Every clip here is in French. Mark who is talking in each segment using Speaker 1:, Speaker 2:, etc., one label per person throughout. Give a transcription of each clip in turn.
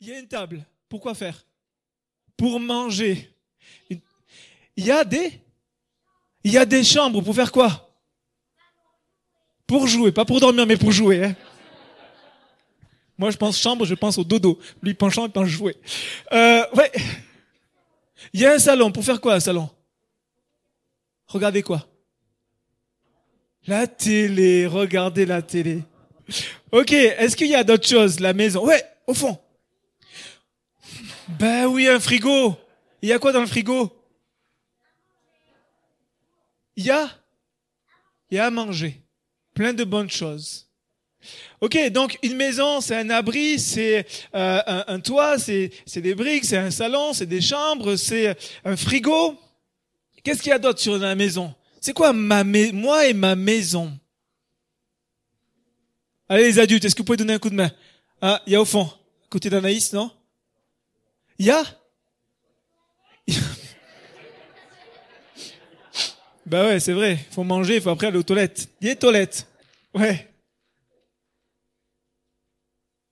Speaker 1: Il y a une table. Pourquoi faire? Pour manger. Il y a des il y a des chambres pour faire quoi? Pour jouer, pas pour dormir, mais pour jouer. Hein. Moi, je pense chambre, je pense au dodo. Lui, penchant, il pense jouer. Euh, ouais. Il y a un salon. Pour faire quoi, un salon? Regardez quoi? La télé. Regardez la télé. Ok. Est-ce qu'il y a d'autres choses? La maison. Ouais, au fond. Ben oui, un frigo. Il y a quoi dans le frigo? Il y a? Il y a à manger. Plein de bonnes choses. Ok, donc une maison, c'est un abri, c'est euh, un, toit, c'est des briques, c'est un salon, c'est des chambres, c'est un frigo. Qu'est-ce qu'il y a d'autre sur la maison? C'est quoi ma moi et ma maison? Allez les adultes, est-ce que vous pouvez donner un coup de main? Ah, il y a au fond, côté d'Anaïs, non? Il y a Bah ouais, c'est vrai. Faut manger, il faut après aller aux toilettes. Il des toilettes. Ouais.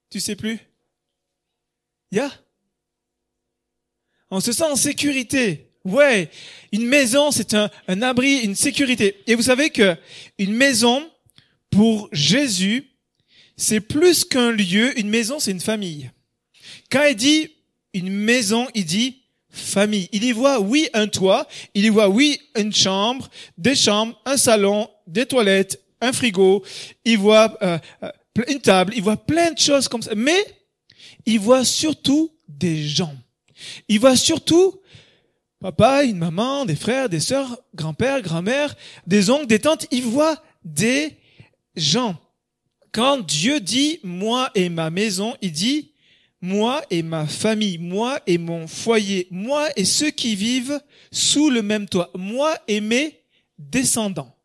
Speaker 1: Tu sais plus? Ya? On se sent en sécurité. Ouais, une maison, c'est un, un, abri, une sécurité. Et vous savez que une maison, pour Jésus, c'est plus qu'un lieu. Une maison, c'est une famille. Quand il dit une maison, il dit famille. Il y voit, oui, un toit. Il y voit, oui, une chambre, des chambres, un salon, des toilettes, un frigo. Il voit euh, euh une table, il voit plein de choses comme ça. Mais il voit surtout des gens. Il voit surtout papa, une maman, des frères, des sœurs, grand-père, grand-mère, des oncles, des tantes. Il voit des gens. Quand Dieu dit moi et ma maison, il dit moi et ma famille, moi et mon foyer, moi et ceux qui vivent sous le même toit, moi et mes descendants.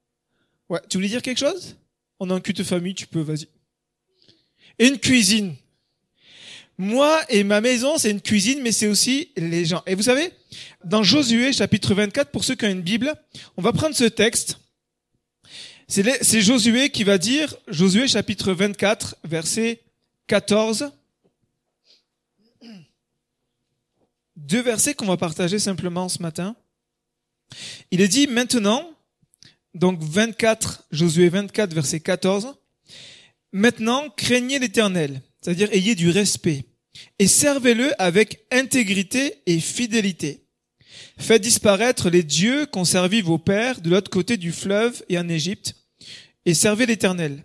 Speaker 1: Ouais, tu voulais dire quelque chose? On a un culte famille, tu peux, vas-y une cuisine. Moi et ma maison, c'est une cuisine, mais c'est aussi les gens. Et vous savez, dans Josué chapitre 24, pour ceux qui ont une Bible, on va prendre ce texte. C'est Josué qui va dire, Josué chapitre 24, verset 14. Deux versets qu'on va partager simplement ce matin. Il est dit maintenant, donc 24, Josué 24, verset 14, Maintenant, craignez l'Éternel, c'est-à-dire ayez du respect, et servez-le avec intégrité et fidélité. Faites disparaître les dieux qu'ont servi vos pères de l'autre côté du fleuve et en Égypte, et servez l'Éternel.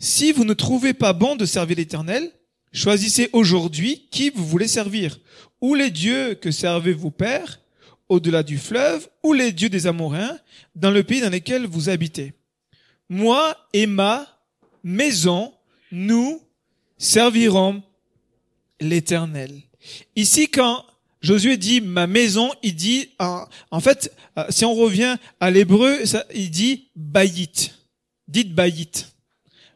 Speaker 1: Si vous ne trouvez pas bon de servir l'Éternel, choisissez aujourd'hui qui vous voulez servir, ou les dieux que servaient vos pères, au-delà du fleuve, ou les dieux des Amoréens, dans le pays dans lequel vous habitez? Moi et ma maison, nous servirons l'éternel. Ici, quand Josué dit ma maison, il dit, en, fait, euh, si on revient à l'hébreu, il dit bayit. Dites bayit.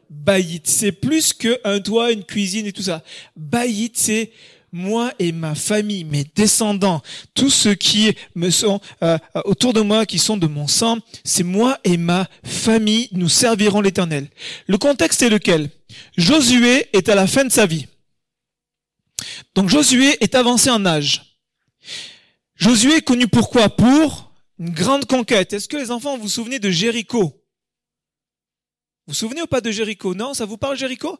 Speaker 1: Bayit. C'est plus qu'un toit, une cuisine et tout ça. Bayit, c'est moi et ma famille, mes descendants, tous ceux qui me sont euh, autour de moi, qui sont de mon sang, c'est moi et ma famille, nous servirons l'Éternel. Le contexte est lequel? Josué est à la fin de sa vie. Donc Josué est avancé en âge. Josué est connu pourquoi? Pour une grande conquête. Est-ce que les enfants vous, vous souvenez de Jéricho? Vous vous souvenez ou pas de Jéricho? Non, ça vous parle Jéricho?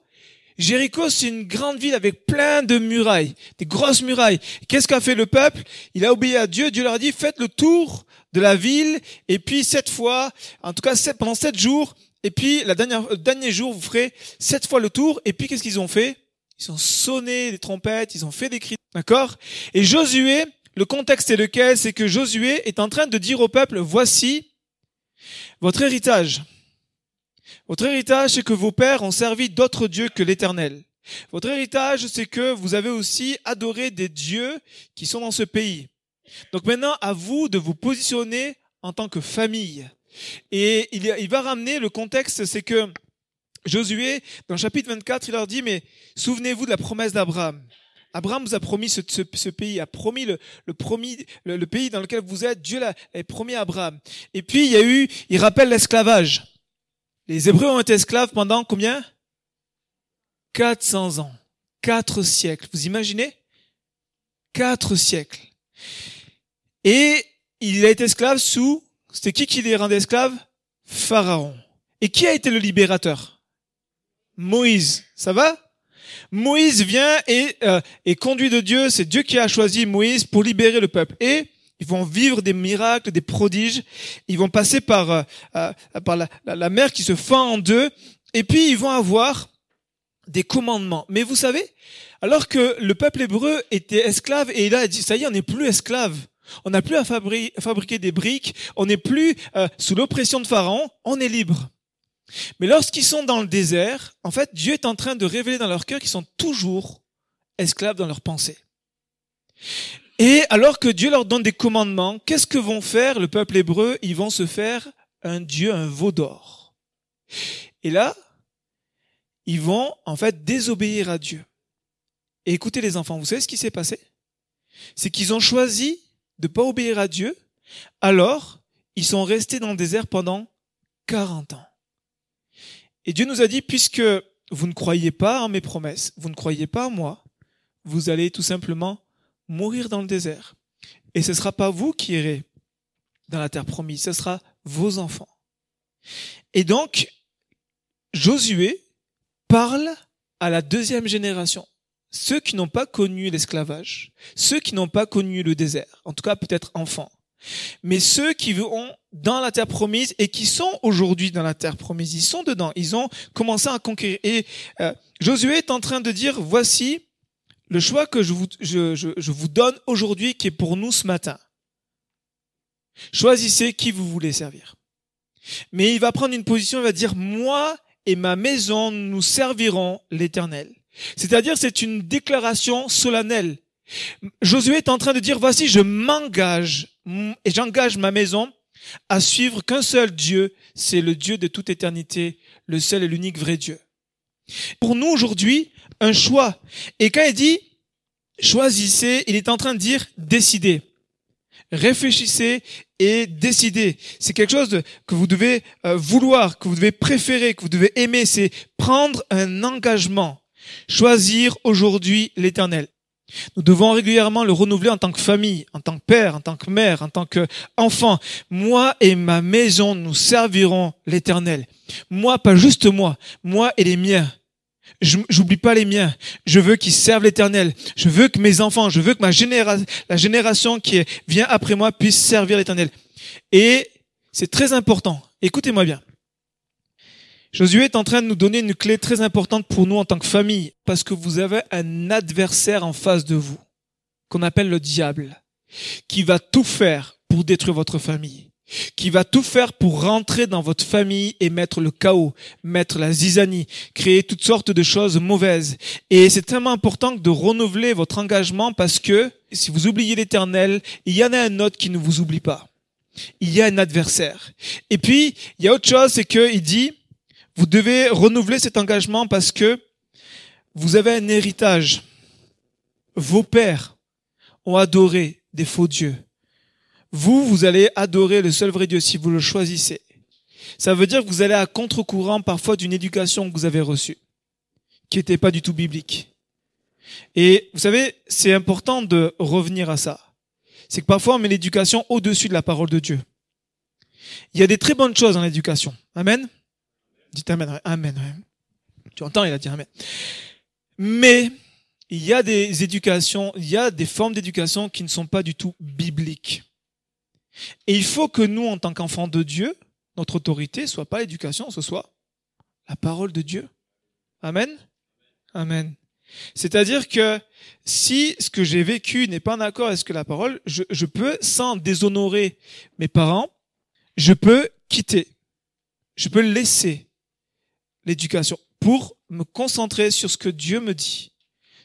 Speaker 1: Jéricho, c'est une grande ville avec plein de murailles, des grosses murailles. Qu'est-ce qu'a fait le peuple? Il a obéi à Dieu. Dieu leur a dit, faites le tour de la ville, et puis sept fois, en tout cas pendant sept jours, et puis la dernière, le dernier jour, vous ferez sept fois le tour, et puis qu'est-ce qu'ils ont fait? Ils ont sonné des trompettes, ils ont fait des cris, d'accord? Et Josué, le contexte est lequel? C'est que Josué est en train de dire au peuple, voici votre héritage. Votre héritage, c'est que vos pères ont servi d'autres dieux que l'Éternel. Votre héritage, c'est que vous avez aussi adoré des dieux qui sont dans ce pays. Donc maintenant, à vous de vous positionner en tant que famille. Et il, va ramener le contexte, c'est que Josué, dans le chapitre 24, il leur dit, mais souvenez-vous de la promesse d'Abraham. Abraham vous a promis ce, pays, a promis le, le, pays dans lequel vous êtes. Dieu l'a promis à Abraham. Et puis il y a eu, il rappelle l'esclavage. Les Hébreux ont été esclaves pendant combien? 400 ans. quatre siècles. Vous imaginez? Quatre siècles. Et il a été esclave sous, c'était qui qui les rendait esclaves? Pharaon. Et qui a été le libérateur? Moïse. Ça va? Moïse vient et euh, est conduit de Dieu. C'est Dieu qui a choisi Moïse pour libérer le peuple. Et ils vont vivre des miracles, des prodiges. Ils vont passer par, euh, euh, par la, la, mer qui se fend en deux. Et puis ils vont avoir des commandements. Mais vous savez, alors que le peuple hébreu était esclave et il a dit, ça y est, on n'est plus esclave. On n'a plus à fabriquer des briques. On n'est plus sous l'oppression de Pharaon. On est libre. Mais lorsqu'ils sont dans le désert, en fait, Dieu est en train de révéler dans leur cœur qu'ils sont toujours esclaves dans leurs pensées. Et alors que Dieu leur donne des commandements, qu'est-ce que vont faire le peuple hébreu? Ils vont se faire un Dieu, un veau d'or. Et là, ils vont en fait désobéir à Dieu. Et écoutez les enfants, vous savez ce qui s'est passé? C'est qu'ils ont choisi de ne pas obéir à Dieu, alors ils sont restés dans le désert pendant 40 ans. Et Dieu nous a dit, puisque vous ne croyez pas en mes promesses, vous ne croyez pas en moi, vous allez tout simplement mourir dans le désert. Et ce ne sera pas vous qui irez dans la terre promise, ce sera vos enfants. Et donc, Josué parle à la deuxième génération, ceux qui n'ont pas connu l'esclavage, ceux qui n'ont pas connu le désert, en tout cas peut-être enfants. Mais ceux qui vont dans la terre promise et qui sont aujourd'hui dans la terre promise, ils sont dedans, ils ont commencé à conquérir. Et euh, Josué est en train de dire, voici le choix que je vous, donne aujourd'hui qui est pour nous ce matin. Choisissez qui vous voulez servir. Mais il va prendre une position, il va dire, moi et ma maison, nous servirons l'éternel. C'est-à-dire, c'est une déclaration solennelle. Josué est en train de dire, voici, je m'engage et j'engage ma maison à suivre qu'un seul Dieu, c'est le Dieu de toute éternité, le seul et l'unique vrai Dieu. Pour nous aujourd'hui, un choix. Et quand il dit choisissez, il est en train de dire décidez. Réfléchissez et décidez. C'est quelque chose que vous devez euh, vouloir, que vous devez préférer, que vous devez aimer. C'est prendre un engagement. Choisir aujourd'hui l'éternel. Nous devons régulièrement le renouveler en tant que famille, en tant que père, en tant que mère, en tant qu'enfant. Moi et ma maison, nous servirons l'éternel. Moi, pas juste moi, moi et les miens. J'oublie pas les miens. Je veux qu'ils servent l'éternel. Je veux que mes enfants, je veux que ma génération, la génération qui vient après moi puisse servir l'éternel. Et c'est très important. Écoutez-moi bien. Josué est en train de nous donner une clé très importante pour nous en tant que famille, parce que vous avez un adversaire en face de vous, qu'on appelle le diable, qui va tout faire pour détruire votre famille, qui va tout faire pour rentrer dans votre famille et mettre le chaos, mettre la zizanie, créer toutes sortes de choses mauvaises. Et c'est tellement important de renouveler votre engagement parce que si vous oubliez l'éternel, il y en a un autre qui ne vous oublie pas. Il y a un adversaire. Et puis, il y a autre chose, c'est qu'il dit, vous devez renouveler cet engagement parce que vous avez un héritage. Vos pères ont adoré des faux dieux. Vous, vous allez adorer le seul vrai Dieu si vous le choisissez. Ça veut dire que vous allez à contre-courant parfois d'une éducation que vous avez reçue, qui n'était pas du tout biblique. Et vous savez, c'est important de revenir à ça. C'est que parfois on met l'éducation au-dessus de la parole de Dieu. Il y a des très bonnes choses dans l'éducation. Amen? Dites Amen. Amen. Tu entends, il a dit Amen. Mais il y a des éducations, il y a des formes d'éducation qui ne sont pas du tout bibliques. Et il faut que nous, en tant qu'enfants de Dieu, notre autorité soit pas l'éducation, ce soit la parole de Dieu. Amen. Amen. C'est-à-dire que si ce que j'ai vécu n'est pas en accord avec ce que la parole, je, je peux, sans déshonorer mes parents, je peux quitter. Je peux laisser l'éducation pour me concentrer sur ce que Dieu me dit.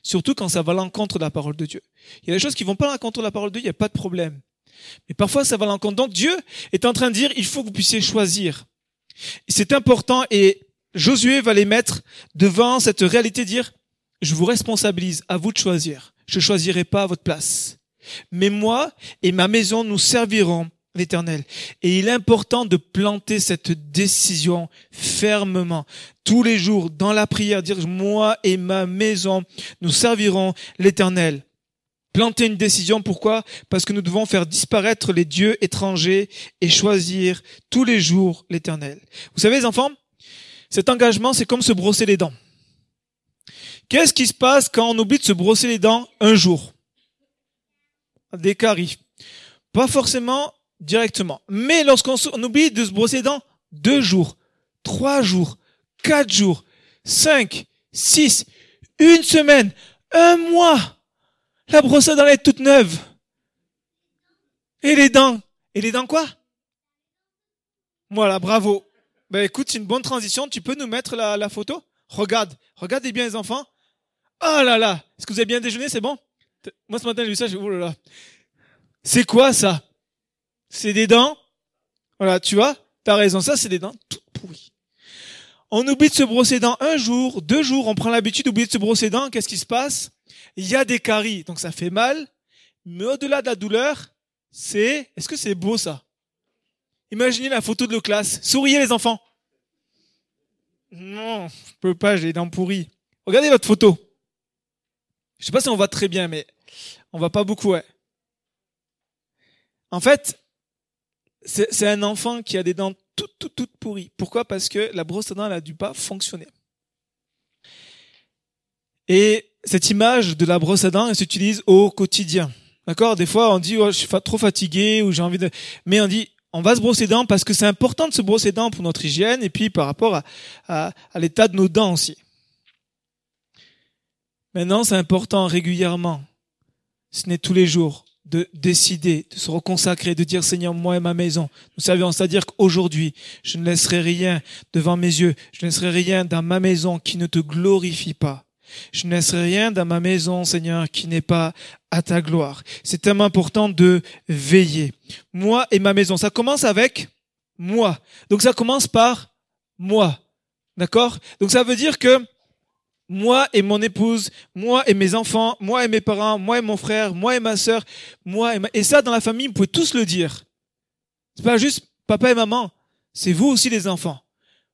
Speaker 1: Surtout quand ça va à l'encontre de la parole de Dieu. Il y a des choses qui vont pas à l'encontre de la parole de Dieu, il n'y a pas de problème. Mais parfois ça va à l'encontre. Donc Dieu est en train de dire, il faut que vous puissiez choisir. C'est important et Josué va les mettre devant cette réalité, dire, je vous responsabilise, à vous de choisir. Je choisirai pas à votre place. Mais moi et ma maison, nous servirons l'éternel. Et il est important de planter cette décision fermement, tous les jours, dans la prière, dire, moi et ma maison, nous servirons l'éternel. Planter une décision, pourquoi? Parce que nous devons faire disparaître les dieux étrangers et choisir tous les jours l'éternel. Vous savez, les enfants, cet engagement, c'est comme se brosser les dents. Qu'est-ce qui se passe quand on oublie de se brosser les dents un jour? Des caries. Pas forcément directement. Mais lorsqu'on oublie de se brosser les dents deux jours, trois jours, quatre jours, cinq, six, une semaine, un mois, la brosse à dents est toute neuve. Et les dents. Et les dents quoi? Voilà, bravo. Ben écoute, c'est une bonne transition. Tu peux nous mettre la, photo? Regarde, regardez bien les enfants. Oh là là. Est-ce que vous avez bien déjeuné? C'est bon? Moi ce matin j'ai vu ça, j'ai oh là. C'est quoi ça? C'est des dents? Voilà, tu vois? T'as raison, ça c'est des dents toutes pourries. On oublie de se brosser dents un jour, deux jours, on prend l'habitude d'oublier de se brosser dents, qu'est-ce qui se passe? Il y a des caries, donc ça fait mal, mais au-delà de la douleur, c'est... Est-ce que c'est beau ça? Imaginez la photo de la classe. Souriez les enfants. Non, je peux pas, j'ai les dents pourries. Regardez votre photo. Je sais pas si on voit très bien, mais on voit pas beaucoup, ouais. En fait, c'est un enfant qui a des dents toutes, toutes, toutes pourries. Pourquoi? Parce que la brosse à dents, elle a dû pas fonctionner. Et cette image de la brosse à dents, elle s'utilise au quotidien. D'accord? Des fois, on dit, oh, je suis trop fatigué ou j'ai envie de... Mais on dit, on va se brosser les dents parce que c'est important de se brosser les dents pour notre hygiène et puis par rapport à, l'état de nos dents aussi. Maintenant, c'est important régulièrement, ce n'est tous les jours, de décider, de se reconsacrer, de dire Seigneur, moi et ma maison, nous savions, c'est-à-dire qu'aujourd'hui, je ne laisserai rien devant mes yeux, je ne laisserai rien dans ma maison qui ne te glorifie pas. Je ne laisserai rien dans ma maison, Seigneur, qui n'est pas à ta gloire. C'est tellement important de veiller. Moi et ma maison, ça commence avec moi. Donc ça commence par moi. D'accord? Donc ça veut dire que moi et mon épouse, moi et mes enfants, moi et mes parents, moi et mon frère, moi et ma sœur, moi et. Et ça, dans la famille, vous pouvez tous le dire. C'est pas juste papa et maman, c'est vous aussi les enfants.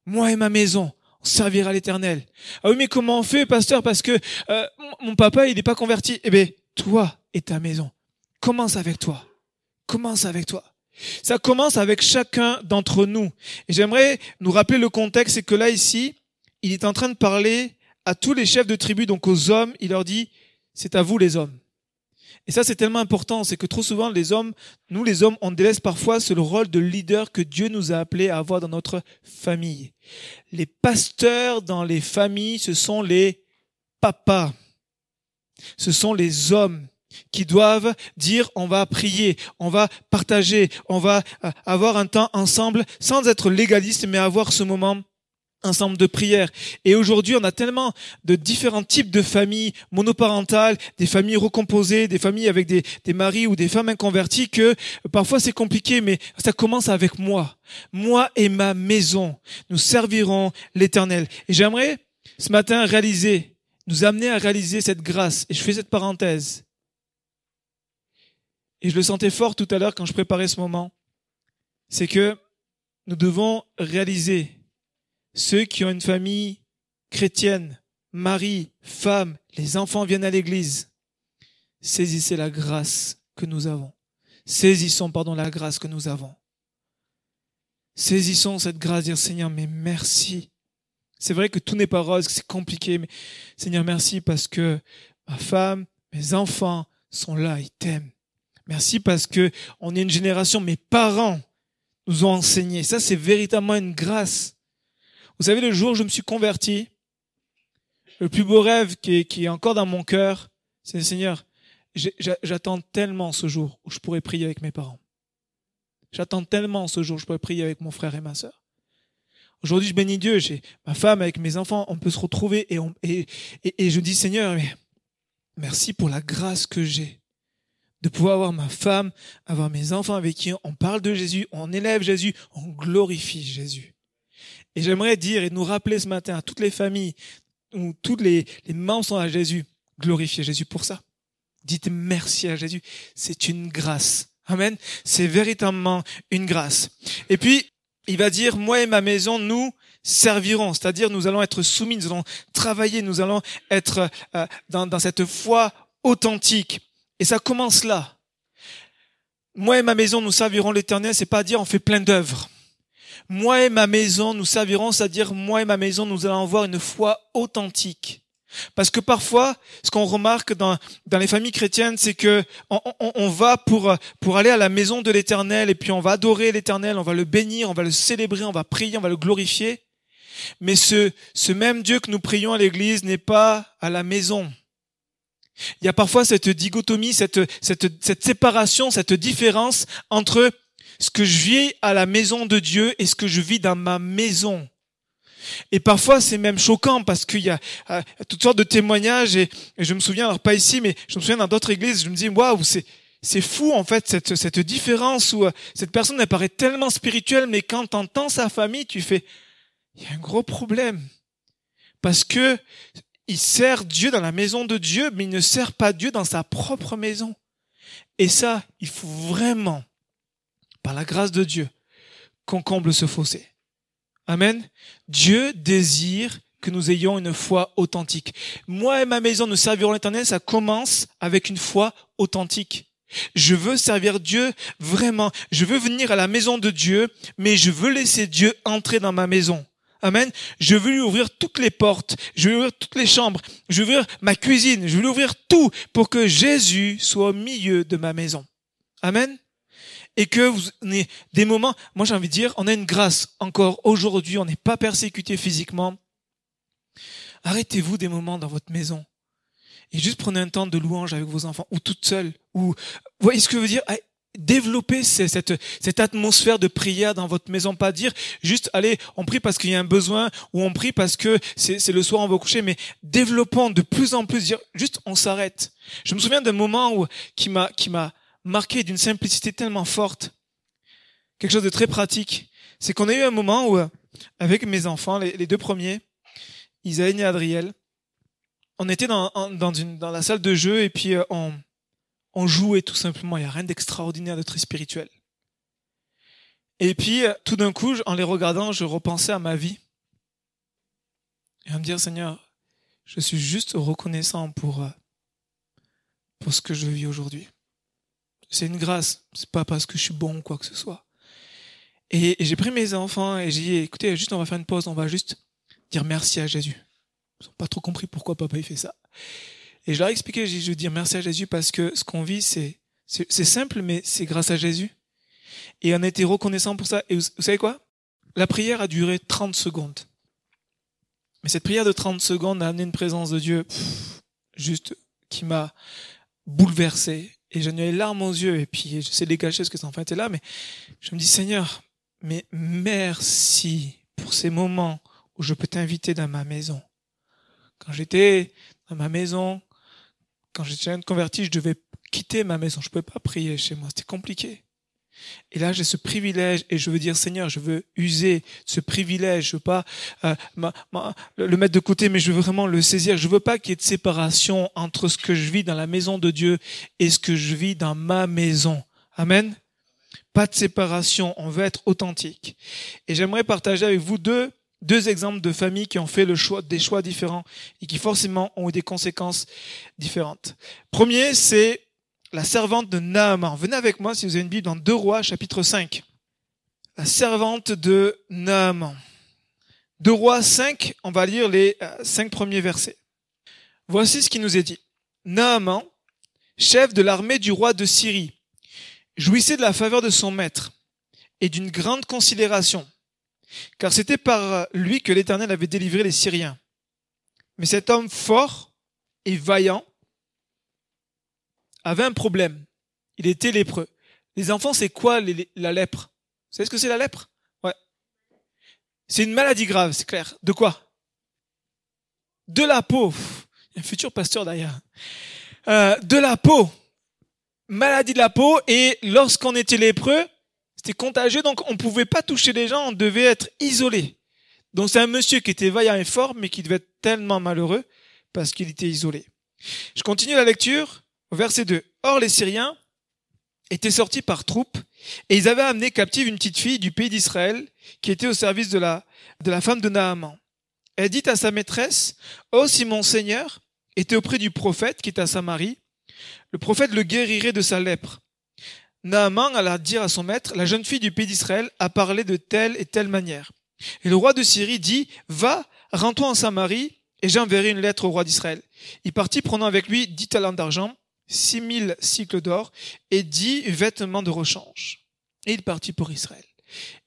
Speaker 1: Moi et ma maison, on servira l'éternel. Ah oui, mais comment on fait, pasteur, parce que euh, mon papa, il n'est pas converti. Eh bien, toi et ta maison, commence avec toi. Commence avec toi. Ça commence avec chacun d'entre nous. J'aimerais nous rappeler le contexte, c'est que là, ici, il est en train de parler à tous les chefs de tribu, donc aux hommes, il leur dit, c'est à vous les hommes. Et ça, c'est tellement important, c'est que trop souvent, les hommes, nous les hommes, on délaisse parfois ce rôle de leader que Dieu nous a appelé à avoir dans notre famille. Les pasteurs dans les familles, ce sont les papas. Ce sont les hommes qui doivent dire on va prier, on va partager, on va euh, avoir un temps ensemble sans être légaliste mais avoir ce moment ensemble de prière. Et aujourd'hui, on a tellement de différents types de familles monoparentales, des familles recomposées, des familles avec des, des maris ou des femmes inconverties que parfois c'est compliqué, mais ça commence avec moi. Moi et ma maison, nous servirons l'éternel. Et j'aimerais ce matin réaliser, nous amener à réaliser cette grâce. Et je fais cette parenthèse. Et je le sentais fort tout à l'heure quand je préparais ce moment. C'est que nous devons réaliser ceux qui ont une famille chrétienne, mari, femme, les enfants viennent à l'église. Saisissez la grâce que nous avons. Saisissons, pardon, la grâce que nous avons. Saisissons cette grâce, dire Seigneur, mais merci. C'est vrai que tout n'est pas rose, que c'est compliqué, mais Seigneur, merci parce que ma femme, mes enfants sont là, ils t'aiment. Merci parce que on est une génération, mes parents nous ont enseigné. Ça, c'est véritablement une grâce. Vous savez, le jour où je me suis converti, le plus beau rêve qui est, encore dans mon cœur, c'est Seigneur, j'attends tellement ce jour où je pourrai prier avec mes parents. J'attends tellement ce jour où je pourrai prier avec mon frère et ma sœur. Aujourd'hui, je bénis Dieu, j'ai ma femme avec mes enfants, on peut se retrouver et, je dis Seigneur, merci pour la grâce que j'ai de pouvoir avoir ma femme, avoir mes enfants avec qui on parle de Jésus, on élève Jésus, on glorifie Jésus. Et j'aimerais dire et nous rappeler ce matin à toutes les familles où toutes les, les sont à Jésus, glorifiez Jésus pour ça. Dites merci à Jésus. C'est une grâce. Amen. C'est véritablement une grâce. Et puis, il va dire, moi et ma maison, nous servirons. C'est-à-dire, nous allons être soumis, nous allons travailler, nous allons être euh, dans, dans cette foi authentique. Et ça commence là. Moi et ma maison, nous servirons l'éternel, c'est pas dire on fait plein d'œuvres. Moi et ma maison, nous servirons, c'est-à-dire moi et ma maison, nous allons avoir une foi authentique. Parce que parfois, ce qu'on remarque dans, dans les familles chrétiennes, c'est que on, on, on, va pour, pour aller à la maison de l'Éternel et puis on va adorer l'Éternel, on va le bénir, on va le célébrer, on va prier, on va le glorifier. Mais ce, ce même Dieu que nous prions à l'Église n'est pas à la maison. Il y a parfois cette dichotomie, cette, cette, cette séparation, cette différence entre ce que je vis à la maison de Dieu et ce que je vis dans ma maison. Et parfois, c'est même choquant parce qu'il y a euh, toutes sortes de témoignages et, je me souviens, alors pas ici, mais je me souviens dans d'autres églises, je me dis, waouh, c'est, c'est fou en fait cette, cette différence où euh, cette personne elle paraît tellement spirituelle, mais quand tu entends sa famille, tu fais, il y a un gros problème. Parce que il sert Dieu dans la maison de Dieu, mais il ne sert pas Dieu dans sa propre maison. Et ça, il faut vraiment, par la grâce de Dieu, qu'on comble ce fossé. Amen. Dieu désire que nous ayons une foi authentique. Moi et ma maison, nous servirons l'éternel, ça commence avec une foi authentique. Je veux servir Dieu vraiment. Je veux venir à la maison de Dieu, mais je veux laisser Dieu entrer dans ma maison. Amen. Je veux lui ouvrir toutes les portes. Je veux ouvrir toutes les chambres. Je veux ouvrir ma cuisine. Je veux lui ouvrir tout pour que Jésus soit au milieu de ma maison. Amen et que vous avez des moments, moi j'ai envie de dire, on a une grâce encore aujourd'hui, on n'est pas persécuté physiquement. Arrêtez-vous des moments dans votre maison et juste prenez un temps de louange avec vos enfants ou toute seule. Ou vous voyez ce que je veux dire? Développez cette, atmosphère de prière dans votre maison, pas dire juste allez, on prie parce qu'il y a un besoin ou on prie parce que c'est le soir on va coucher, mais développons de plus en plus, dire juste on s'arrête. Je me souviens d'un moment où qui m'a marqué d'une simplicité tellement forte, quelque chose de très pratique, c'est qu'on a eu un moment où, avec mes enfants, les, deux premiers, Isaïe et Adriel, on était dans, dans, la salle de jeu et puis euh, on, jouait tout simplement. Il n'y a rien d'extraordinaire, de très spirituel. Et puis, euh, tout d'un coup, en les regardant, je repensais à ma vie. Et à me dire, Seigneur, je suis juste reconnaissant pour, euh, pour ce que je vis aujourd'hui. C'est une grâce. C'est pas parce que je suis bon ou quoi que ce soit. Et, j'ai pris mes enfants et j'ai dit, écoutez, juste on va faire une pause, on va juste dire merci à Jésus. Ils n'ont pas trop compris pourquoi papa il fait ça. Et je leur ai expliqué, je veux dire merci à Jésus parce que ce qu'on vit, c'est, c'est, simple, mais c'est grâce à Jésus. Et on a été reconnaissant pour ça. Et vous, savez quoi? La prière a duré 30 secondes. Mais cette prière de 30 secondes a amené une présence de Dieu, juste, qui m'a bouleversé et j'en ai les larmes aux yeux, et puis je sais les cacher parce que cet enfant était là, mais je me dis, Seigneur, mais merci pour ces moments où je peux t'inviter dans ma maison. Quand j'étais dans ma maison, quand j'étais converti, je devais quitter ma maison. Je ne pouvais pas prier chez moi. C'était compliqué. Et là, j'ai ce privilège et je veux dire, Seigneur, je veux user ce privilège. Je veux pas euh, le mettre de côté, mais je veux vraiment le saisir. Je veux pas qu'il y ait de séparation entre ce que je vis dans la maison de Dieu et ce que je vis dans ma maison. Amen. Pas de séparation. On veut être authentique. Et j'aimerais partager avec vous deux deux exemples de familles qui ont fait le choix, des choix différents et qui forcément ont eu des conséquences différentes. Premier, c'est la servante de Naaman. Venez avec moi si vous avez une Bible dans 2 Rois chapitre 5. La servante de Naaman. 2 Rois 5, on va lire les euh, cinq premiers versets. Voici ce qui nous est dit. Naaman, chef de l'armée du roi de Syrie, jouissait de la faveur de son maître et d'une grande considération, car c'était par lui que l'Éternel avait délivré les Syriens. Mais cet homme fort et vaillant avait un problème. Il était lépreux. Les enfants, c'est quoi la lèpre? Vous savez ce que c'est la lèpre? Ouais. C'est une maladie grave, c'est clair. De quoi? De la peau. Il y a un futur pasteur d'ailleurs. Euh, de la peau. Maladie de la peau. Et lorsqu'on était lépreux, c'était contagieux, donc on pouvait pas toucher les gens, on devait être isolé. Donc c'est un monsieur qui était vaillant et fort, mais qui devait être tellement malheureux parce qu'il était isolé. Je continue la lecture. Verset 2. Or les Syriens étaient sortis par troupes et ils avaient amené captive une petite fille du pays d'Israël qui était au service de la, de la femme de Naaman. Elle dit à sa maîtresse, Oh, si mon Seigneur était auprès du prophète qui est à Samarie, le prophète le guérirait de sa lèpre. Naaman alla dire à son maître, la jeune fille du pays d'Israël a parlé de telle et telle manière. Et le roi de Syrie dit, Va, rends-toi en Samarie, et j'enverrai une lettre au roi d'Israël. Il partit prenant avec lui dix talents d'argent, six mille cycles d'or, et dix vêtements de rechange. Et il partit pour Israël.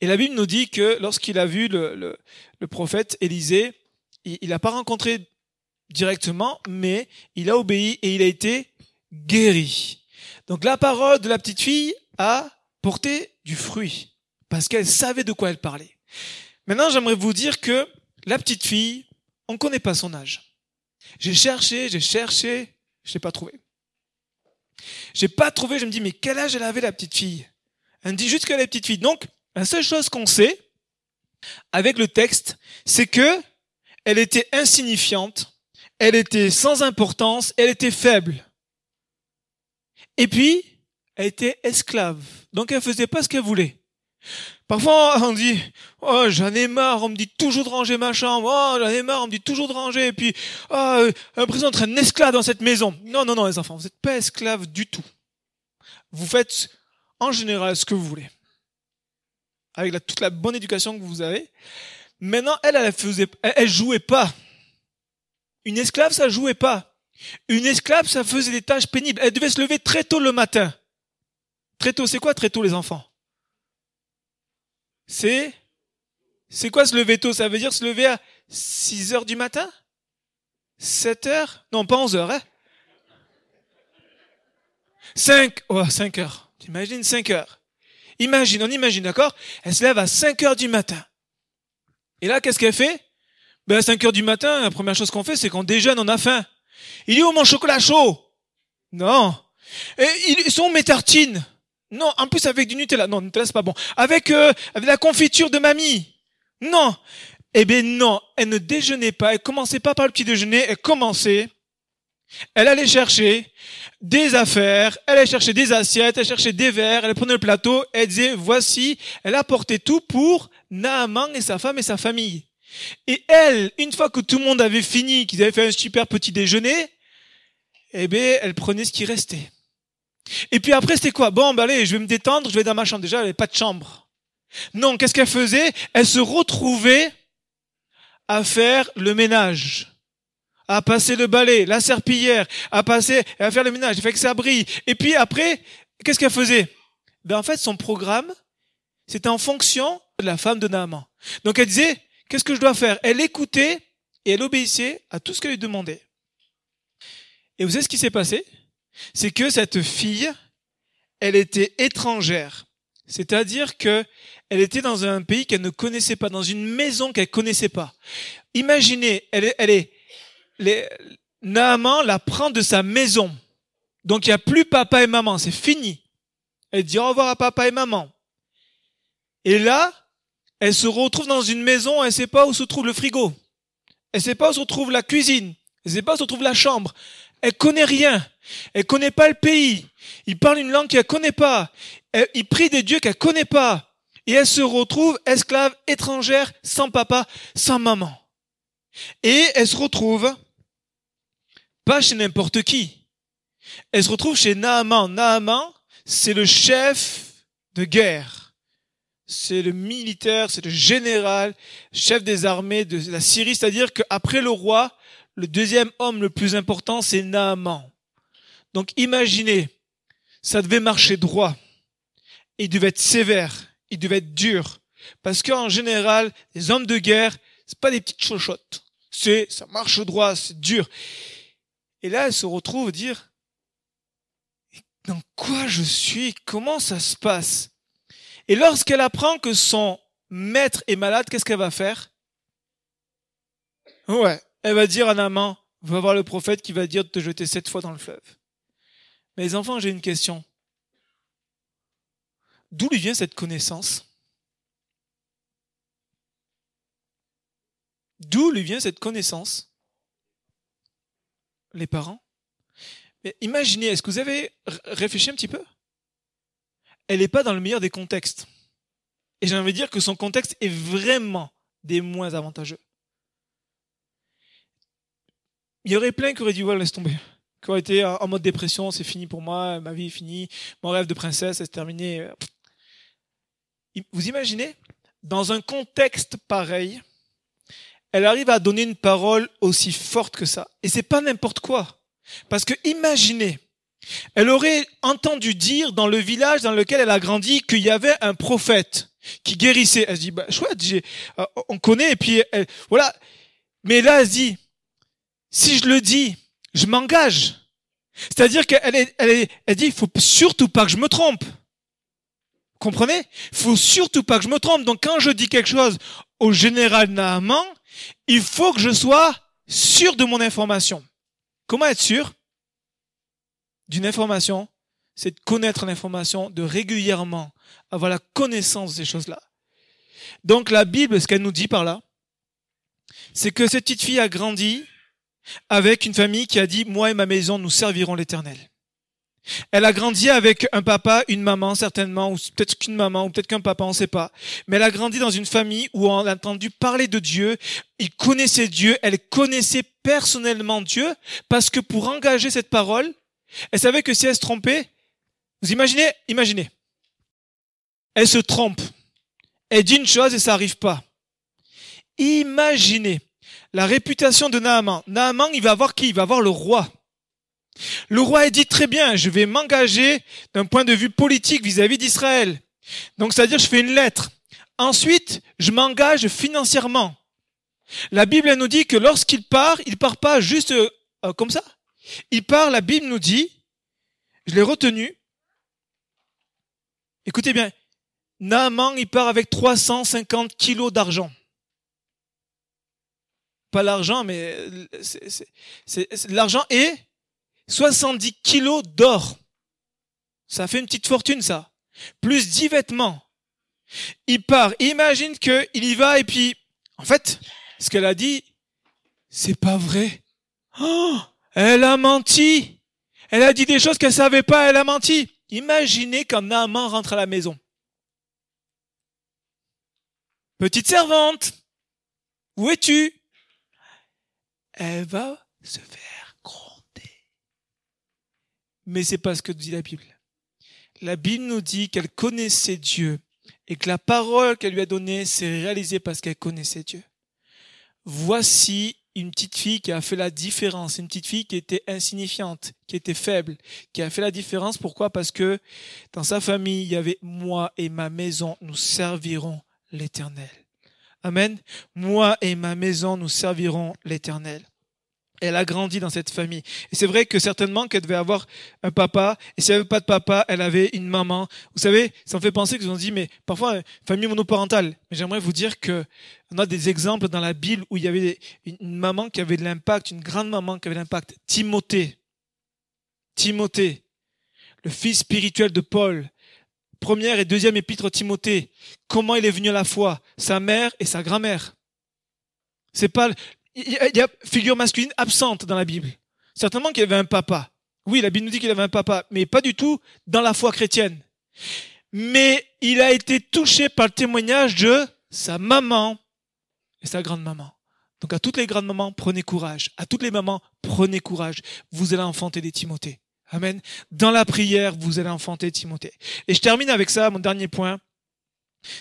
Speaker 1: Et la Bible nous dit que lorsqu'il a vu le, le, prophète Élisée, il n'a pas rencontré directement, mais il a obéi et il a été guéri. Donc la parole de la petite fille a porté du fruit, parce qu'elle savait de quoi elle parlait. Maintenant, j'aimerais vous dire que la petite fille, on ne connaît pas son âge. J'ai cherché, j'ai cherché, je n'ai pas trouvé. J'ai pas trouvé, je me dis, mais quel âge elle avait la petite fille? Elle me dit juste qu'elle est petite fille. Donc, la seule chose qu'on sait avec le texte, c'est que elle était insignifiante, elle était sans importance, elle était faible. Et puis, elle était esclave. Donc elle faisait pas ce qu'elle voulait. Parfois, on dit, oh, j'en ai marre, on me dit toujours de ranger ma chambre, oh, j'en ai marre, on me dit toujours de ranger, et puis, oh, l'impression d'être un esclave dans cette maison. Non, non, non, les enfants, vous n'êtes pas esclaves du tout. Vous faites, en général, ce que vous voulez. Avec toute la bonne éducation que vous avez. Maintenant, elle, elle faisait, elle, elle jouait pas. Une esclave, ça jouait pas. Une esclave, ça faisait des tâches pénibles. Elle devait se lever très tôt le matin. Très tôt, c'est quoi très tôt les enfants? C'est c'est quoi se lever tôt? Ça veut dire se lever à 6 heures du matin? 7 heures? Non, pas 11 heures, hein 5 Oh, 5 heures. T'imagines 5 heures. Imagine, on imagine, d'accord? Elle se lève à 5 heures du matin. Et là, qu'est-ce qu'elle fait? Ben à 5 heures du matin, la première chose qu'on fait, c'est qu'on déjeune, on a faim. Il dit où mon chocolat chaud Non. Et ils sont mes tartines Non, en plus avec du Nutella. Non, Nutella c'est pas bon. Avec, euh, avec la confiture de mamie. Non. Eh bien non, elle ne déjeunait pas, elle commençait pas par le petit déjeuner, elle commençait. Elle allait chercher des affaires, elle allait chercher des assiettes, elle cherchait des verres, elle prenait le plateau, elle disait voici, elle apportait tout pour Naaman et sa femme et sa famille. Et elle, une fois que tout le monde avait fini, qu'ils avaient fait un super petit déjeuner, eh bien, elle prenait ce qui restait. Et puis après, c'était quoi? Bon, bah allez, je vais me détendre, je vais dans ma chambre. Déjà, elle n'avait pas de chambre. Non, qu'est-ce qu'elle faisait? Elle se retrouvait à faire le ménage, à passer le balai, la serpillière, à passer, à faire le ménage, fait que ça brille. Et puis après, qu'est-ce qu'elle faisait? Ben en fait, son programme, c'était en fonction de la femme de Naaman. Donc elle disait, qu'est-ce que je dois faire? Elle écoutait et elle obéissait à tout ce qu'elle lui demandait. Et vous savez ce qui s'est passé? C'est que cette fille, elle était étrangère. C'est-à-dire que elle était dans un pays qu'elle ne connaissait pas, dans une maison qu'elle connaissait pas. Imaginez, elle est, elle est, les, Naaman la prend de sa maison. Donc il n'y a plus papa et maman, c'est fini. Elle dit au revoir à papa et maman. Et là, elle se retrouve dans une maison, elle sait pas où se trouve le frigo. Elle sait pas où se trouve la cuisine. Elle sait pas où se trouve la chambre. Elle connaît rien. Elle connaît pas le pays. Il parle une langue qu'elle connaît pas. Il prie des dieux qu'elle connaît pas. Et elle se retrouve esclave, étrangère, sans papa, sans maman. Et elle se retrouve pas chez n'importe qui. Elle se retrouve chez Naaman. Naaman, c'est le chef de guerre c'est le militaire, c'est le général, chef des armées de la Syrie, c'est-à-dire qu'après le roi, le deuxième homme le plus important, c'est Naaman. Donc imaginez, ça devait marcher droit. Il devait être sévère, il devait être dur. Parce qu'en général, les hommes de guerre, c'est pas des petites chochottes. C'est, ça marche droit, c'est dur. Et là, elle se retrouve dire, dans quoi je suis? Comment ça se passe? Et lorsqu'elle apprend que son maître est malade, qu'est-ce qu'elle va faire? Ouais, elle va dire à Naaman, va voir le prophète qui va dire de te jeter sept fois dans le fleuve. Les enfants, j'ai une question. D'où lui vient cette connaissance? D'où lui vient cette connaissance? Les parents? Mais imaginez, est-ce que vous avez réfléchi un petit peu? Elle n'est pas dans le meilleur des contextes. Et j'ai envie de dire que son contexte est vraiment des moins avantageux. Il y aurait plein qui auraient dit, ouais, laisse tomber. Qui auraient été en mode dépression, c'est fini pour moi, ma vie est finie, mon rêve de princesse est terminé. Vous imaginez Dans un contexte pareil, elle arrive à donner une parole aussi forte que ça. Et c'est pas n'importe quoi. Parce que imaginez, elle aurait entendu dire dans le village dans lequel elle a grandi qu'il y avait un prophète qui guérissait. Elle se dit, bah, chouette, euh, on connaît, et puis voilà. Mais là, elle se dit, si je le dis, je m'engage. C'est-à-dire qu'elle elle, elle dit, il faut surtout pas que je me trompe. Comprenez? Faut surtout pas que je me trompe. Donc quand je dis quelque chose au général Naaman, il faut que je sois sûr de mon information. Comment être sûr d'une information? C'est de connaître l'information, de régulièrement avoir la connaissance de ces choses-là. Donc la Bible, ce qu'elle nous dit par là, c'est que cette petite fille a grandi avec une famille qui a dit, moi et ma maison, nous servirons l'éternel. Elle a grandi avec un papa, une maman certainement, ou peut-être qu'une maman, ou peut-être qu'un papa, on ne sait pas. Mais elle a grandi dans une famille où on a entendu parler de Dieu, il connaissait Dieu, elle connaissait personnellement Dieu, parce que pour engager cette parole, elle savait que si elle se trompait, vous imaginez, imaginez, elle se trompe, elle dit une chose et ça n'arrive pas. Imaginez la réputation de Naaman. Naaman, il va voir qui? Il va voir le roi. Le roi a dit très bien, je vais m'engager d'un point de vue politique vis-à-vis d'Israël. Donc, c'est-à-dire, je fais une lettre. Ensuite, je m'engage financièrement. La Bible nous dit que lorsqu'il part, il part pas juste euh, comme ça. Il part, la Bible nous dit, je l'ai retenu. Écoutez bien, Naaman, il part avec 350 kilos d'argent. Pas l'argent, mais c'est l'argent et 70 kilos d'or. Ça fait une petite fortune, ça. Plus 10 vêtements. Il part. Imagine qu'il y va et puis, en fait, ce qu'elle a dit, c'est pas vrai. Oh, elle a menti. Elle a dit des choses qu'elle savait pas, elle a menti. Imaginez quand Naaman rentre à la maison. Petite servante, où es-tu? Elle va se faire mais c'est pas ce que dit la Bible. La Bible nous dit qu'elle connaissait Dieu et que la parole qu'elle lui a donnée s'est réalisée parce qu'elle connaissait Dieu. Voici une petite fille qui a fait la différence, une petite fille qui était insignifiante, qui était faible, qui a fait la différence. Pourquoi? Parce que dans sa famille, il y avait moi et ma maison, nous servirons l'Éternel. Amen. Moi et ma maison, nous servirons l'Éternel. Elle a grandi dans cette famille. Et c'est vrai que certainement qu'elle devait avoir un papa, et si elle n'avait pas de papa, elle avait une maman. Vous savez, ça me fait penser que je me dit, mais parfois, famille monoparentale. Mais j'aimerais vous dire que on a des exemples dans la Bible où il y avait une maman qui avait de l'impact, une grande maman qui avait de l'impact. Timothée. Timothée. Le fils spirituel de Paul. Première et deuxième épître Timothée. Comment il est venu à la foi? Sa mère et sa grand-mère. C'est pas il y a figure masculine absente dans la Bible. Certainement qu'il avait un papa. Oui, la Bible nous dit qu'il avait un papa, mais pas du tout dans la foi chrétienne. Mais il a été touché par le témoignage de sa maman et sa grande-maman. Donc à toutes les grandes mamans, prenez courage. À toutes les mamans, prenez courage. Vous allez enfanter des Timothées. Amen. Dans la prière, vous allez enfanter Timothée. Et je termine avec ça, mon dernier point.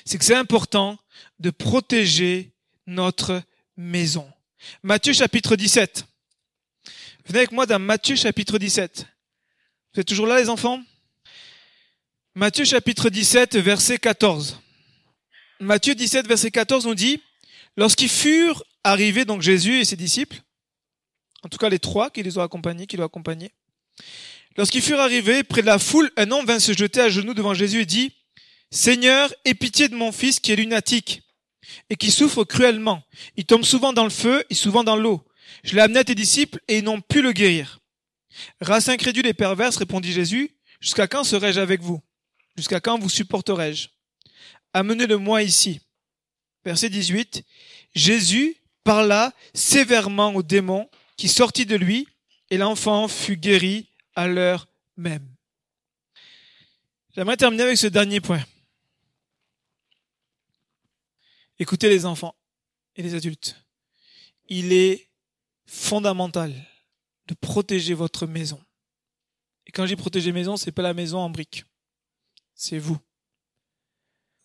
Speaker 1: C'est que c'est important de protéger notre maison. Matthieu chapitre 17. Venez avec moi dans Matthieu chapitre 17. Vous êtes toujours là les enfants? Matthieu chapitre 17 verset 14. Matthieu 17 verset 14 nous dit, lorsqu'ils furent arrivés, donc Jésus et ses disciples, en tout cas les trois qui les ont accompagnés, qui l'ont accompagné, lorsqu'ils furent arrivés près de la foule, un homme vint se jeter à genoux devant Jésus et dit, Seigneur, aie pitié de mon fils qui est lunatique et qui souffre cruellement. Il tombe souvent dans le feu et souvent dans l'eau. Je l'ai amené à tes disciples et ils n'ont pu le guérir. Race incrédule et perverse, répondit Jésus, jusqu'à quand serai-je avec vous? Jusqu'à quand vous supporterai-je? Amenez-le-moi ici. Verset 18. Jésus parla sévèrement au démon qui sortit de lui et l'enfant fut guéri à l'heure même. J'aimerais terminer avec ce dernier point. Écoutez les enfants et les adultes. Il est fondamental de protéger votre maison. Et quand je dis protéger maison, c'est pas la maison en briques. C'est vous.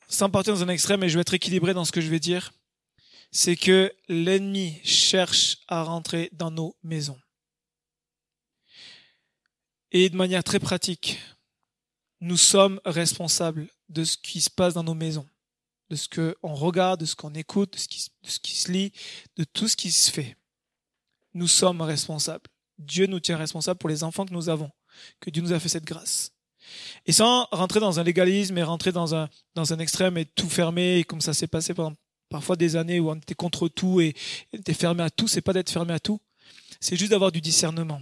Speaker 1: Sans partir dans un extrême, et je vais être équilibré dans ce que je vais dire, c'est que l'ennemi cherche à rentrer dans nos maisons. Et de manière très pratique, nous sommes responsables de ce qui se passe dans nos maisons, de ce qu'on regarde, de ce qu'on écoute, de ce, qui, se lit, de tout ce qui se fait. Nous sommes responsables. Dieu nous tient responsables pour les enfants que nous avons, que Dieu nous a fait cette grâce. Et sans rentrer dans un légalisme et rentrer dans un, dans un extrême et tout fermer, comme ça s'est passé pendant parfois des années où on était contre tout et était fermé à tout, c'est pas d'être fermé à tout, c'est juste d'avoir du discernement.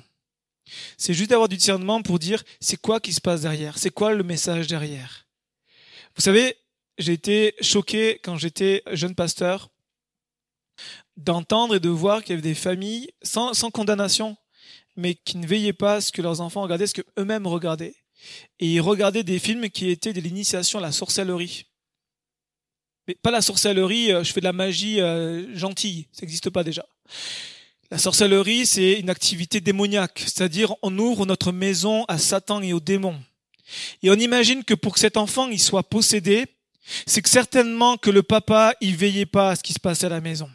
Speaker 1: C'est juste d'avoir du discernement pour dire c'est quoi qui se passe derrière, c'est quoi le message derrière? Vous savez, j'ai été choqué quand j'étais jeune pasteur d'entendre et de voir qu'il y avait des familles sans, condamnation, mais qui ne veillaient pas à ce que leurs enfants regardaient, ce qu'eux-mêmes regardaient. Et ils regardaient des films qui étaient de l'initiation à la sorcellerie. Mais pas la sorcellerie, euh, je fais de la magie euh, gentille, ça n'existe pas déjà. La sorcellerie, c'est une activité démoniaque, c'est-à-dire on ouvre notre maison à Satan et aux démons. Et on imagine que pour que cet enfant il soit possédé, c'est que certainement que le papa il veillait pas à ce qui se passait à la maison.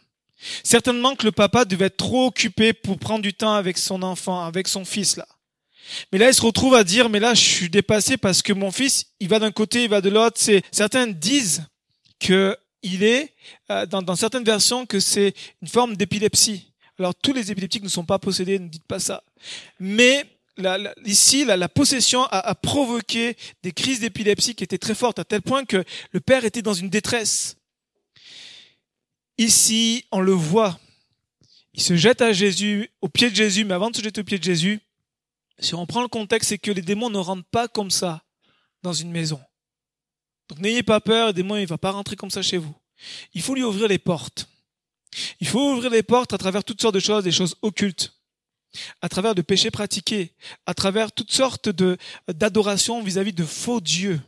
Speaker 1: Certainement que le papa devait être trop occupé pour prendre du temps avec son enfant, avec son fils là. Mais là, il se retrouve à dire, mais là, je suis dépassé parce que mon fils, il va d'un côté, il va de l'autre. C'est certains disent que il est euh, dans certaines versions que c'est une forme d'épilepsie. Alors tous les épileptiques ne sont pas possédés, ne dites pas ça. Mais ici, la, possession a, a, provoqué des crises d'épilepsie qui étaient très fortes, à tel point que le père était dans une détresse. Ici, on le voit. Il se jette à Jésus, au pied de Jésus, mais avant de se jeter au pied de Jésus, si on prend le contexte, c'est que les démons ne rentrent pas comme ça dans une maison. Donc n'ayez pas peur, le démon ne va pas rentrer comme ça chez vous. Il faut lui ouvrir les portes. Il faut ouvrir les portes à travers toutes sortes de choses, des choses occultes, à travers de péchés pratiqués, à travers toutes sortes de d'adoration vis-à-vis de faux dieux.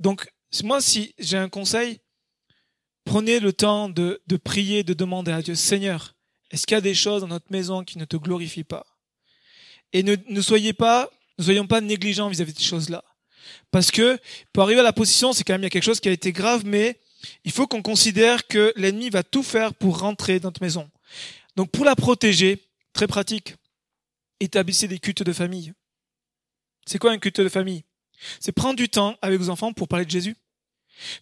Speaker 1: Donc, moi, si j'ai un conseil, prenez le temps de, de prier, de demander à Dieu, Seigneur, est-ce qu'il y a des choses dans notre maison qui ne te glorifient pas? Et ne, ne soyez pas, ne soyons pas négligents vis-à-vis de ces choses-là. Parce que, pour arriver à la position, c'est quand même il y a quelque chose qui a été grave, mais il faut qu'on considère que l'ennemi va tout faire pour rentrer dans notre maison. Donc pour la protéger, très pratique, établissez des cultes de famille. C'est quoi un culte de famille? C'est prendre du temps avec vos enfants pour parler de Jésus.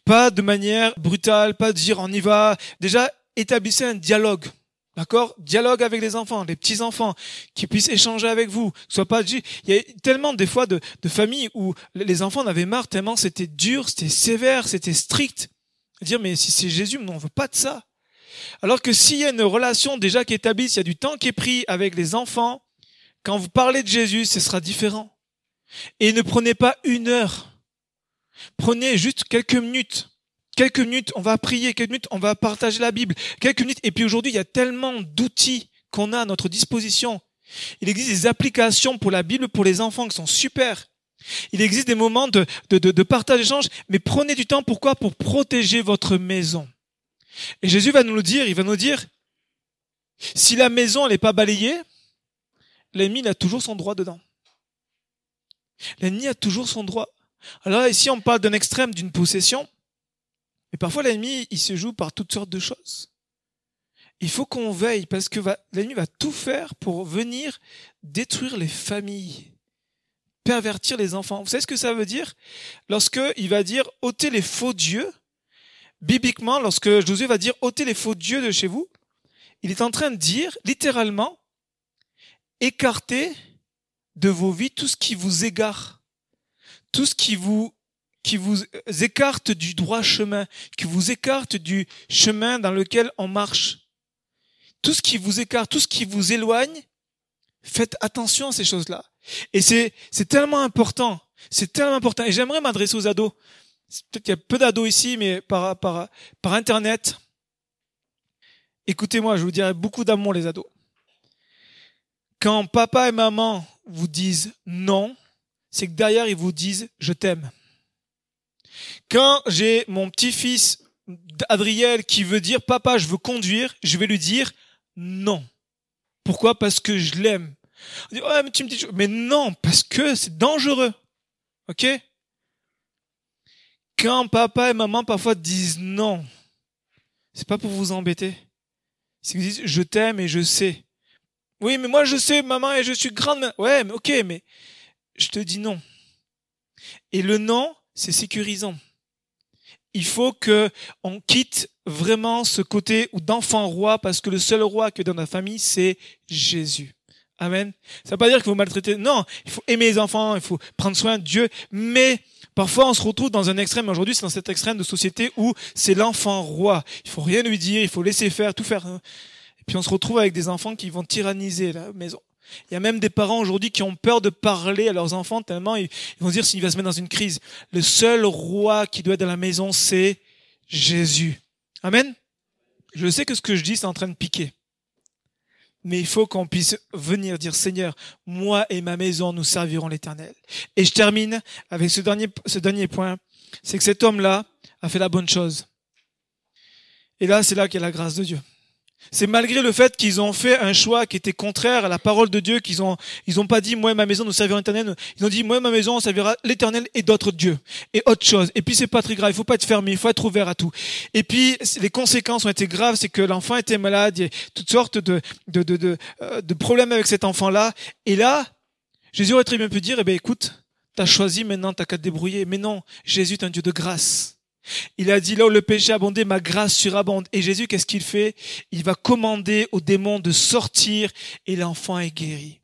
Speaker 1: Pas de manière brutale, pas de dire on y va. Déjà, établissez un dialogue. D'accord? Dialogue avec les enfants, les petits-enfants, qui puissent échanger avec vous. Soit pas Il y a tellement des fois de, de familles où les enfants en avaient marre tellement c'était dur, c'était sévère, c'était strict. Dire, mais si c'est Jésus, on ne veut pas de ça. Alors que s'il y a une relation déjà qui est établie, s'il y a du temps qui est pris avec les enfants, quand vous parlez de Jésus, ce sera différent. Et ne prenez pas une heure. Prenez juste quelques minutes. Quelques minutes, on va prier, quelques minutes, on va partager la Bible. Quelques minutes. Et puis aujourd'hui, il y a tellement d'outils qu'on a à notre disposition. Il existe des applications pour la Bible pour les enfants qui sont super. Il existe des moments de, de, de, partage d'échange, mais prenez du temps. Pourquoi? Pour protéger votre maison. Et Jésus va nous le dire, il va nous dire, si la maison n'est pas balayée, l'ennemi a toujours son droit dedans. L'ennemi a toujours son droit. Alors ici, on parle d'un extrême, d'une possession, mais parfois l'ennemi, il se joue par toutes sortes de choses. Il faut qu'on veille parce que l'ennemi va tout faire pour venir détruire les familles pervertir les enfants. Vous savez ce que ça veut dire? Lorsque il va dire ôtez les faux dieux, bibliquement, lorsque Josué va dire ôtez les faux dieux de chez vous, il est en train de dire littéralement écartez de vos vies tout ce qui vous égare, tout ce qui vous qui vous écarte du droit chemin, qui vous écarte du chemin dans lequel on marche. Tout ce qui vous écarte, tout ce qui vous éloigne, faites attention à ces choses-là. Et c'est, c'est tellement important. C'est tellement important. Et j'aimerais m'adresser aux ados. Peut-être qu'il y a peu d'ados ici, mais par, par, par Internet. Écoutez-moi, je vous dirais beaucoup d'amour, les ados. Quand papa et maman vous disent non, c'est que derrière, ils vous disent je t'aime. Quand j'ai mon petit-fils Adriel qui veut dire papa, je veux conduire, je vais lui dire non. Pourquoi? Parce que je l'aime. Ouais, mais tu me dis mais non, parce que c'est dangereux. OK? Quand papa et maman parfois disent non, c'est pas pour vous embêter. C'est qu'ils disent je t'aime et je sais. Oui, mais moi je sais, maman, et je suis grande. Ouais, mais ok, mais je te dis non. Et le non, c'est sécurisant. Il faut que on quitte vraiment ce côté d'enfant roi parce que le seul roi que dans la famille, c'est Jésus. Amen. Ça veut pas dire qu'il faut maltraiter. Non, il faut aimer les enfants, il faut prendre soin de Dieu. Mais parfois, on se retrouve dans un extrême. Aujourd'hui, c'est dans cet extrême de société où c'est l'enfant roi. Il faut rien lui dire, il faut laisser faire, tout faire. Et puis on se retrouve avec des enfants qui vont tyranniser la maison. Il y a même des parents aujourd'hui qui ont peur de parler à leurs enfants tellement ils vont dire s'il va se mettre dans une crise. Le seul roi qui doit être dans la maison, c'est Jésus. Amen. Je sais que ce que je dis, c'est en train de piquer. Mais il faut qu'on puisse venir dire, Seigneur, moi et ma maison, nous servirons l'éternel. Et je termine avec ce dernier, ce dernier point. C'est que cet homme-là a fait la bonne chose. Et là, c'est là a la grâce de Dieu. C'est malgré le fait qu'ils ont fait un choix qui était contraire à la parole de Dieu, qu'ils ont, ils ont pas dit, moi et ma maison, nous servirons l'éternel. Ils ont dit, moi et ma maison, on servira l'éternel et d'autres dieux. Et autre chose. Et puis c'est pas très grave. Il faut pas être fermé. Il faut être ouvert à tout. Et puis, les conséquences ont été graves. C'est que l'enfant était malade. Il y a toutes sortes de, de, de, de, euh, de problèmes avec cet enfant-là. Et là, Jésus aurait très bien pu dire, eh ben, écoute, t'as choisi, maintenant t'as qu'à te débrouiller. Mais non, Jésus est un Dieu de grâce. Il a dit là le péché abondait, ma grâce surabonde. Et Jésus, qu'est-ce qu'il fait? Il va commander aux démons de sortir et l'enfant est guéri.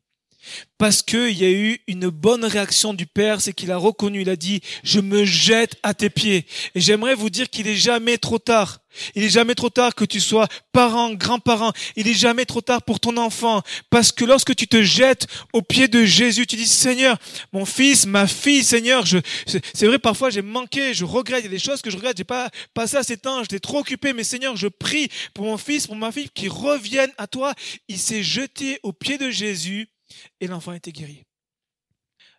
Speaker 1: Parce qu'il y a eu une bonne réaction du Père, c'est qu'il a reconnu, il a dit, je me jette à tes pieds. Et j'aimerais vous dire qu'il est jamais trop tard. Il est jamais trop tard que tu sois parent, grand-parent. Il est jamais trop tard pour ton enfant. Parce que lorsque tu te jettes aux pieds de Jésus, tu dis, Seigneur, mon fils, ma fille, Seigneur, je, c'est vrai, parfois j'ai manqué, je regrette, il y a des choses que je regrette, j'ai pas passé assez de temps, j'étais trop occupé, mais Seigneur, je prie pour mon fils, pour ma fille, qui reviennent à toi. Il s'est jeté aux pieds de Jésus et l'enfant était guéri.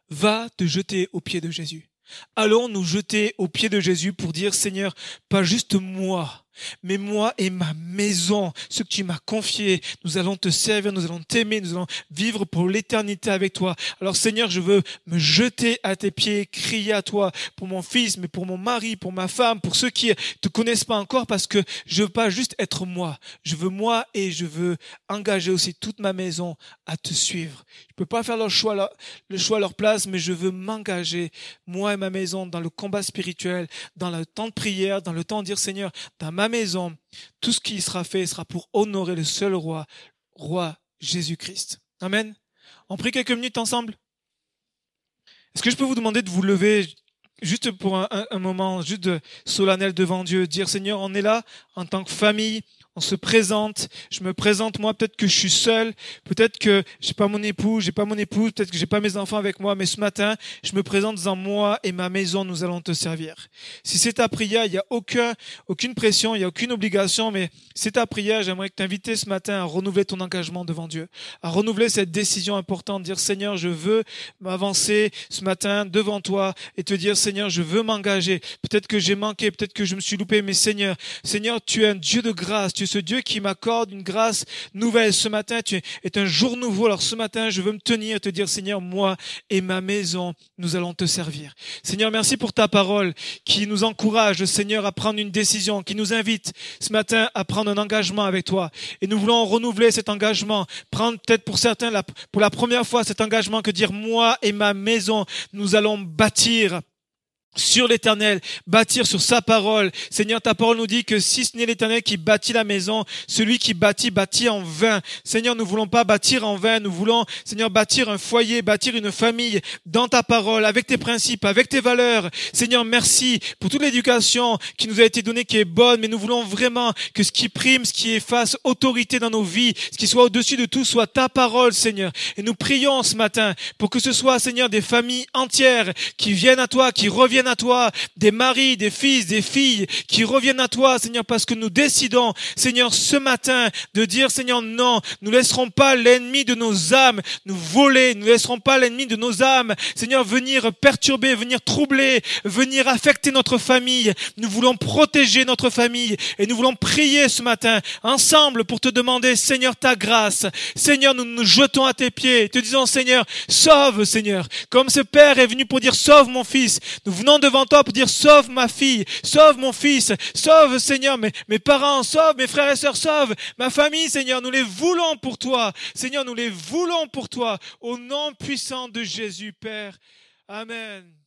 Speaker 1: Va te jeter aux pieds de Jésus. Allons nous jeter aux pieds de Jésus pour dire, Seigneur, pas juste moi, mais moi et ma maison, ce que tu m'as confié, nous allons te servir, nous allons t'aimer, nous allons vivre pour l'éternité avec toi. Alors Seigneur, je veux me jeter à tes pieds, crier à toi pour mon fils, mais pour mon mari, pour ma femme, pour ceux qui te connaissent pas encore, parce que je veux pas juste être moi. Je veux moi et je veux engager aussi toute ma maison à te suivre. Je peux pas faire leur choix, le choix à leur place, mais je veux m'engager, moi et ma maison, dans le combat spirituel, dans le temps de prière, dans le temps de dire Seigneur, dans ma maison, tout ce qui sera fait sera pour honorer le seul roi, roi Jésus-Christ. Amen. On prie quelques minutes ensemble. Est-ce que je peux vous demander de vous lever juste pour un, moment, juste solennel devant Dieu, dire Seigneur, on est là en tant que famille, on se présente, je me présente moi, peut-être que je suis seul, peut-être que j'ai pas mon époux, j'ai pas mon épouse, peut-être que j'ai pas mes enfants avec moi, mais ce matin, je me présente en moi et ma maison, nous allons te servir. Si c'est ta prière, il y a aucun, aucune pression, il y a aucune obligation, mais c'est ta prière, j'aimerais t'inviter ce matin à renouveler ton engagement devant Dieu, à renouveler cette décision importante, dire Seigneur, je veux m'avancer ce matin devant toi et te dire Seigneur, je veux m'engager. Peut-être que j'ai manqué, peut-être que je me suis loupé, mais Seigneur, Seigneur, tu es un Dieu de grâce, ce Dieu qui m'accorde une grâce nouvelle. Ce matin, tu es un jour nouveau. Alors ce matin, je veux me tenir te dire, Seigneur, moi et ma maison, nous allons te servir. Seigneur, merci pour ta parole qui nous encourage, Seigneur, à prendre une décision, qui nous invite ce matin à prendre un engagement avec toi. Et nous voulons renouveler cet engagement, prendre peut-être pour certains, pour la première fois, cet engagement que dire, moi et ma maison, nous allons bâtir sur l'éternel, bâtir sur sa parole. Seigneur, ta parole nous dit que si ce n'est l'éternel qui bâtit la maison, celui qui bâtit, bâtit en vain. Seigneur, nous voulons pas bâtir en vain, nous voulons, Seigneur, bâtir un foyer, bâtir une famille dans ta parole, avec tes principes, avec tes valeurs. Seigneur, merci pour toute l'éducation qui nous a été donnée, qui est bonne, mais nous voulons vraiment que ce qui prime, ce qui efface autorité dans nos vies, ce qui soit au-dessus de tout, soit ta parole, Seigneur. Et nous prions ce matin pour que ce soit, Seigneur, des familles entières qui viennent à toi, qui reviennent à toi, des maris, des fils, des filles qui reviennent à toi, Seigneur, parce que nous décidons, Seigneur, ce matin de dire, Seigneur, non, nous laisserons pas l'ennemi de nos âmes nous voler, nous laisserons pas l'ennemi de nos âmes, Seigneur, venir perturber, venir troubler, venir affecter notre famille. Nous voulons protéger notre famille et nous voulons prier ce matin ensemble pour te demander, Seigneur, ta grâce. Seigneur, nous nous jetons à tes pieds, te disons, Seigneur, sauve, Seigneur. Comme ce Père est venu pour dire, sauve mon fils. Nous venons devant toi pour dire, sauve ma fille, sauve mon fils, sauve, Seigneur, mes, mes parents, sauve mes frères et sœurs, sauve ma famille, Seigneur. Nous les voulons pour toi. Seigneur, nous les voulons pour toi. Au nom puissant de Jésus, Père. Amen.